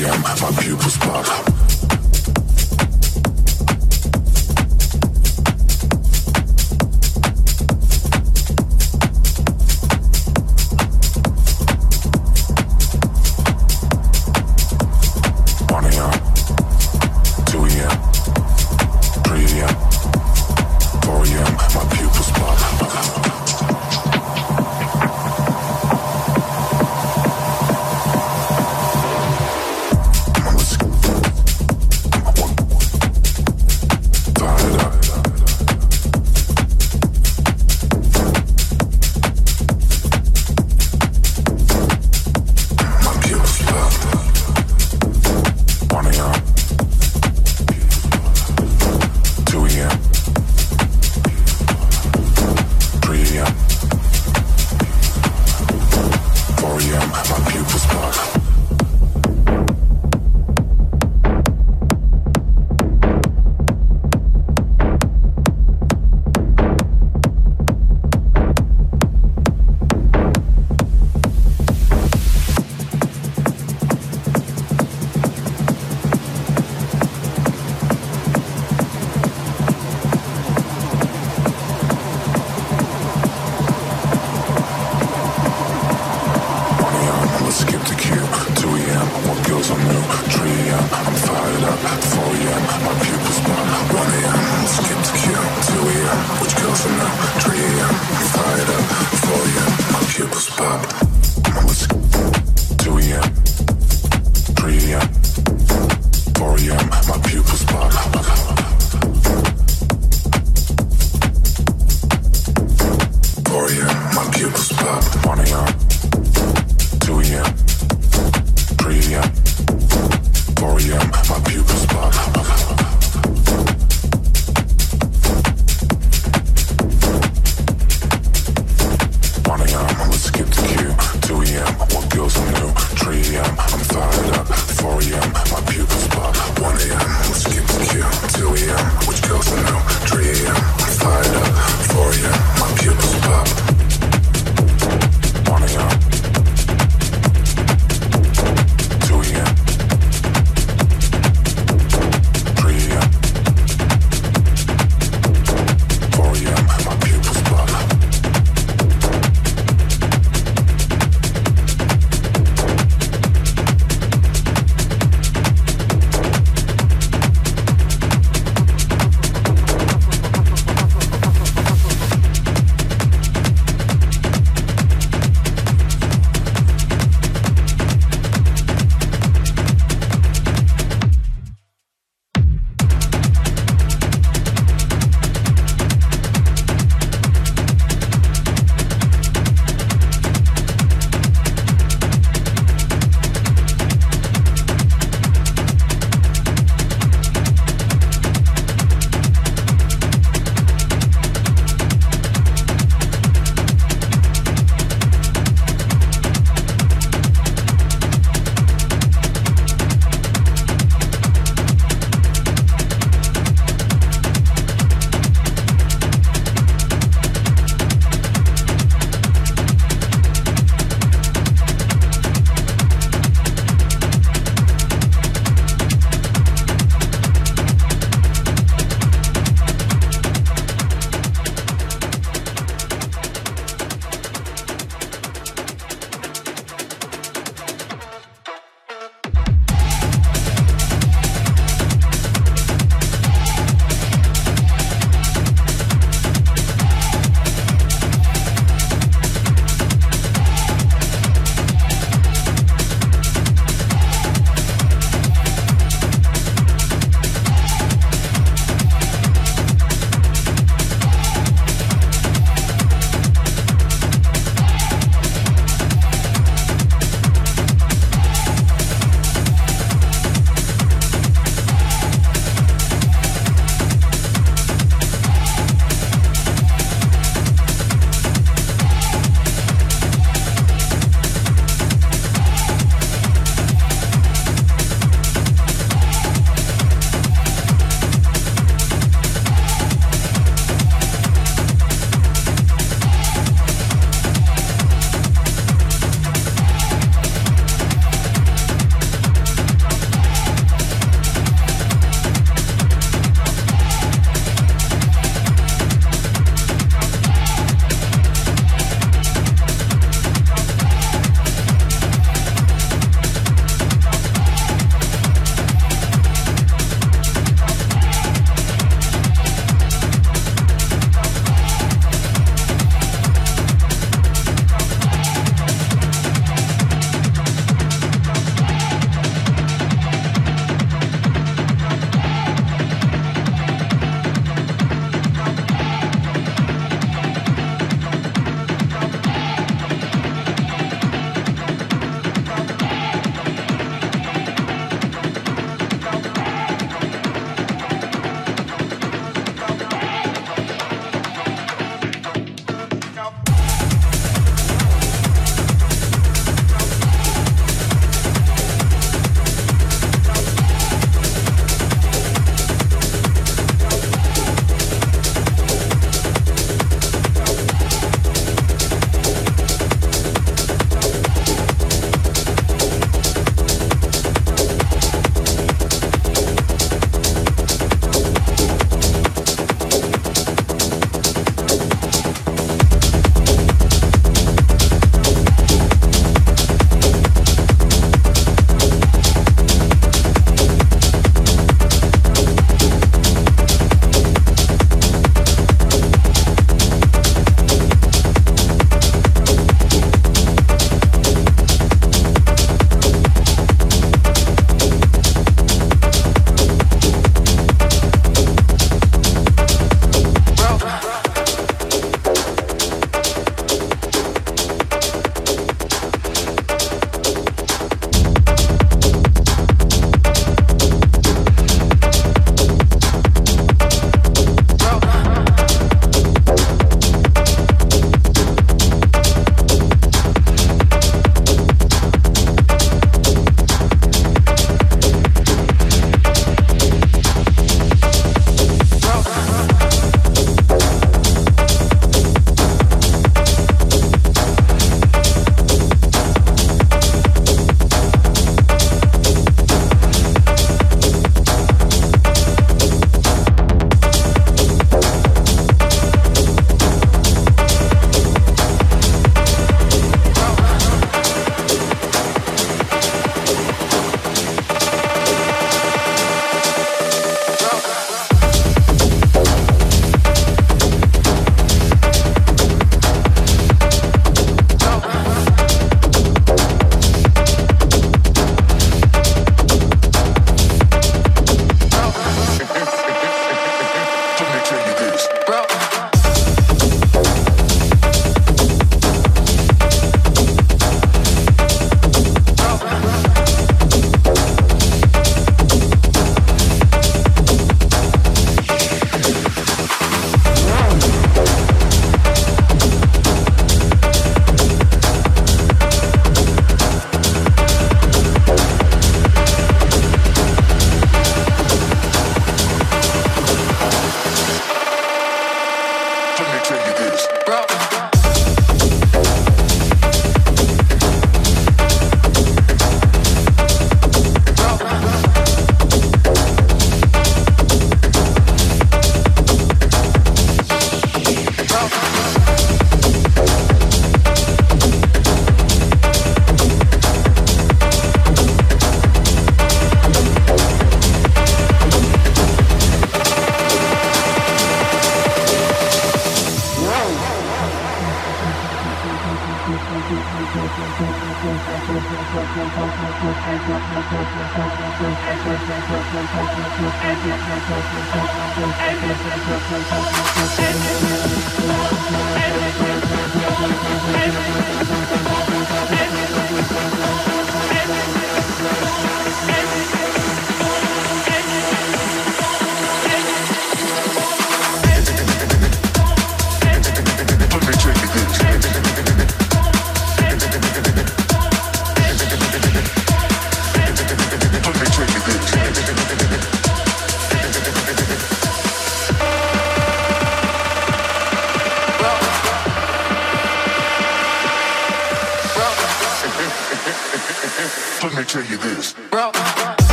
4 a.m. My pupils pop.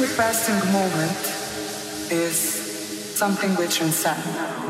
Swiftly passing moment is something which transcends.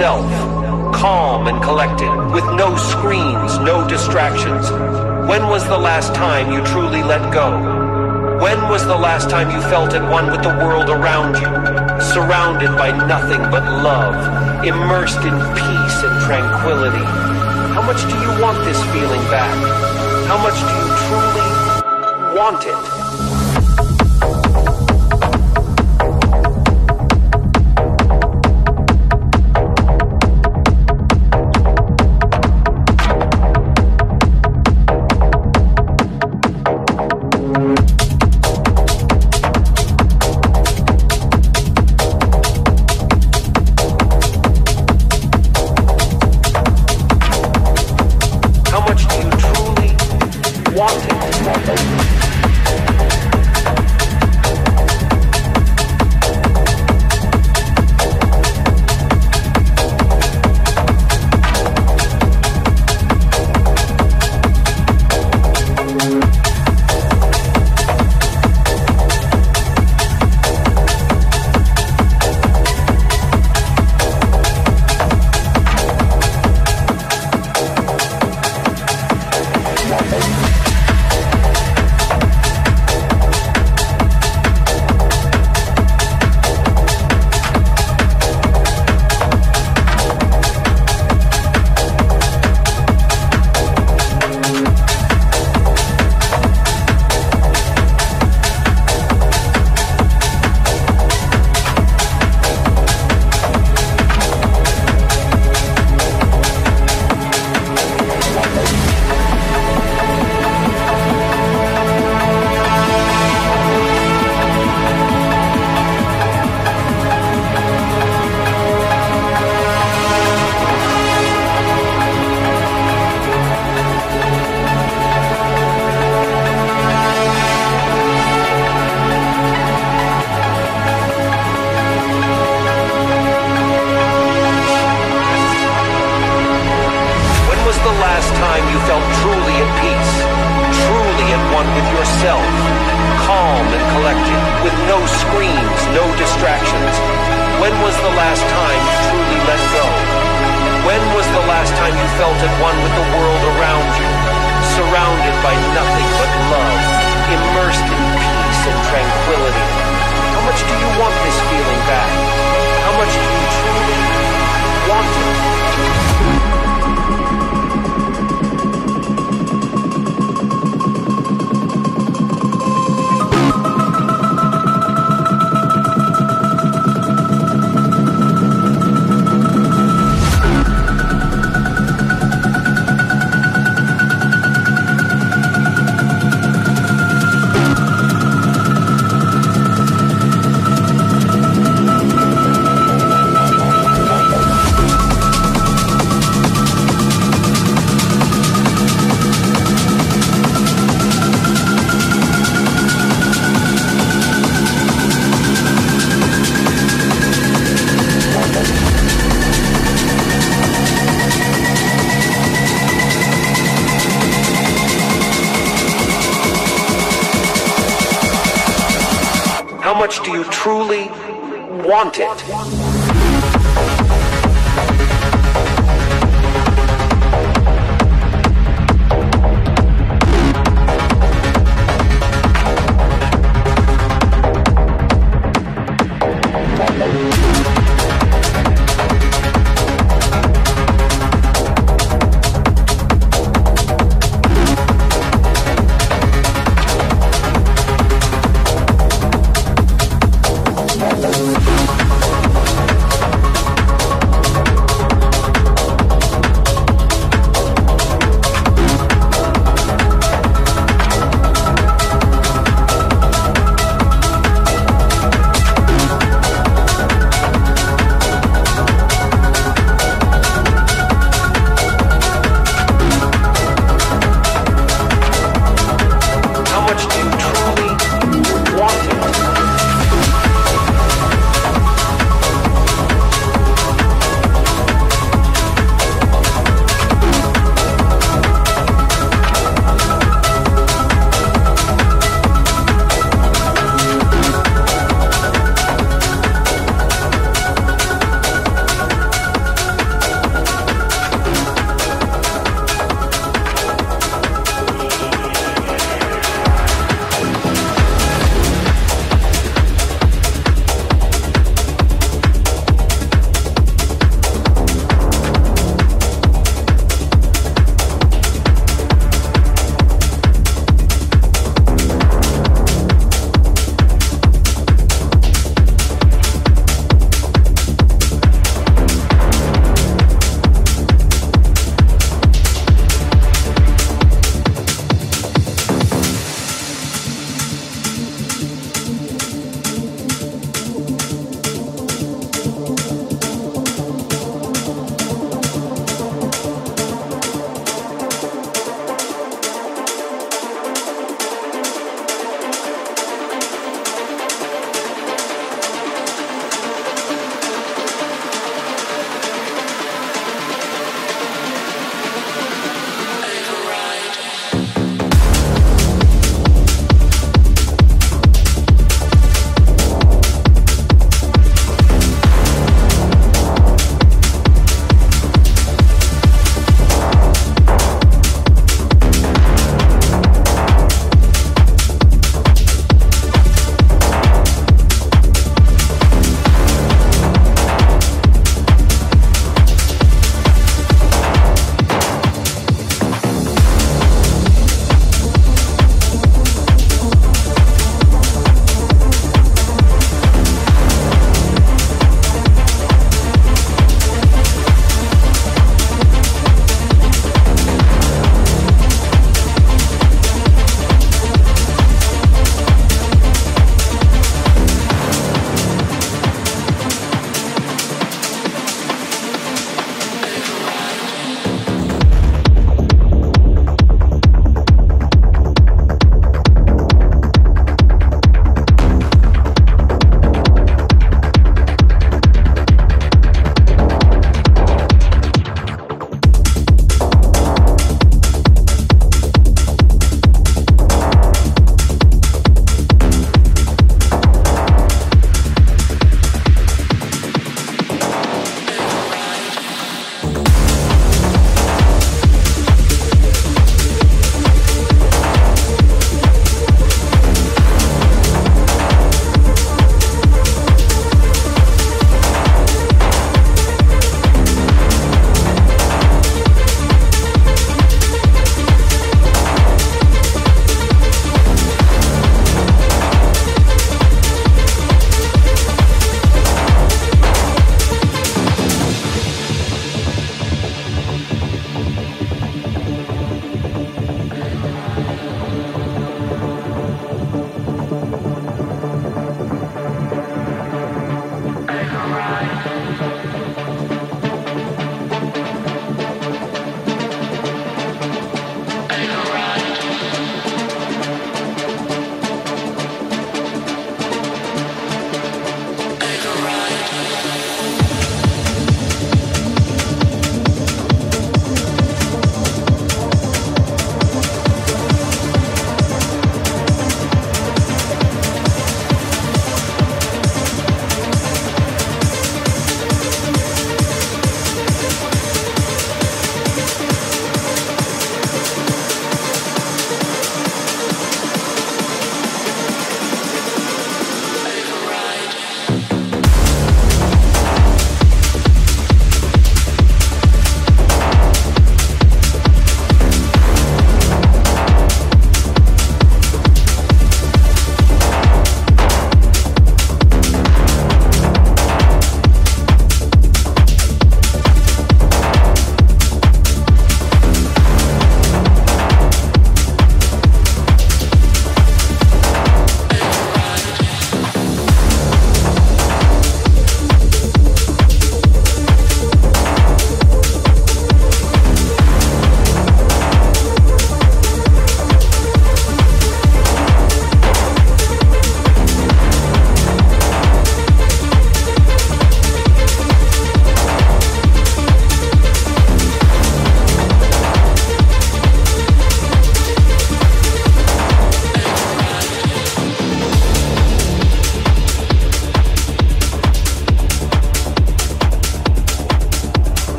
calm and collected, with no screens, no distractions. When was the last time you truly let go? When was the last time you felt at one with the world around you, surrounded by nothing but love, immersed in peace and tranquility? How much do you want this feeling back? How much do you truly want it?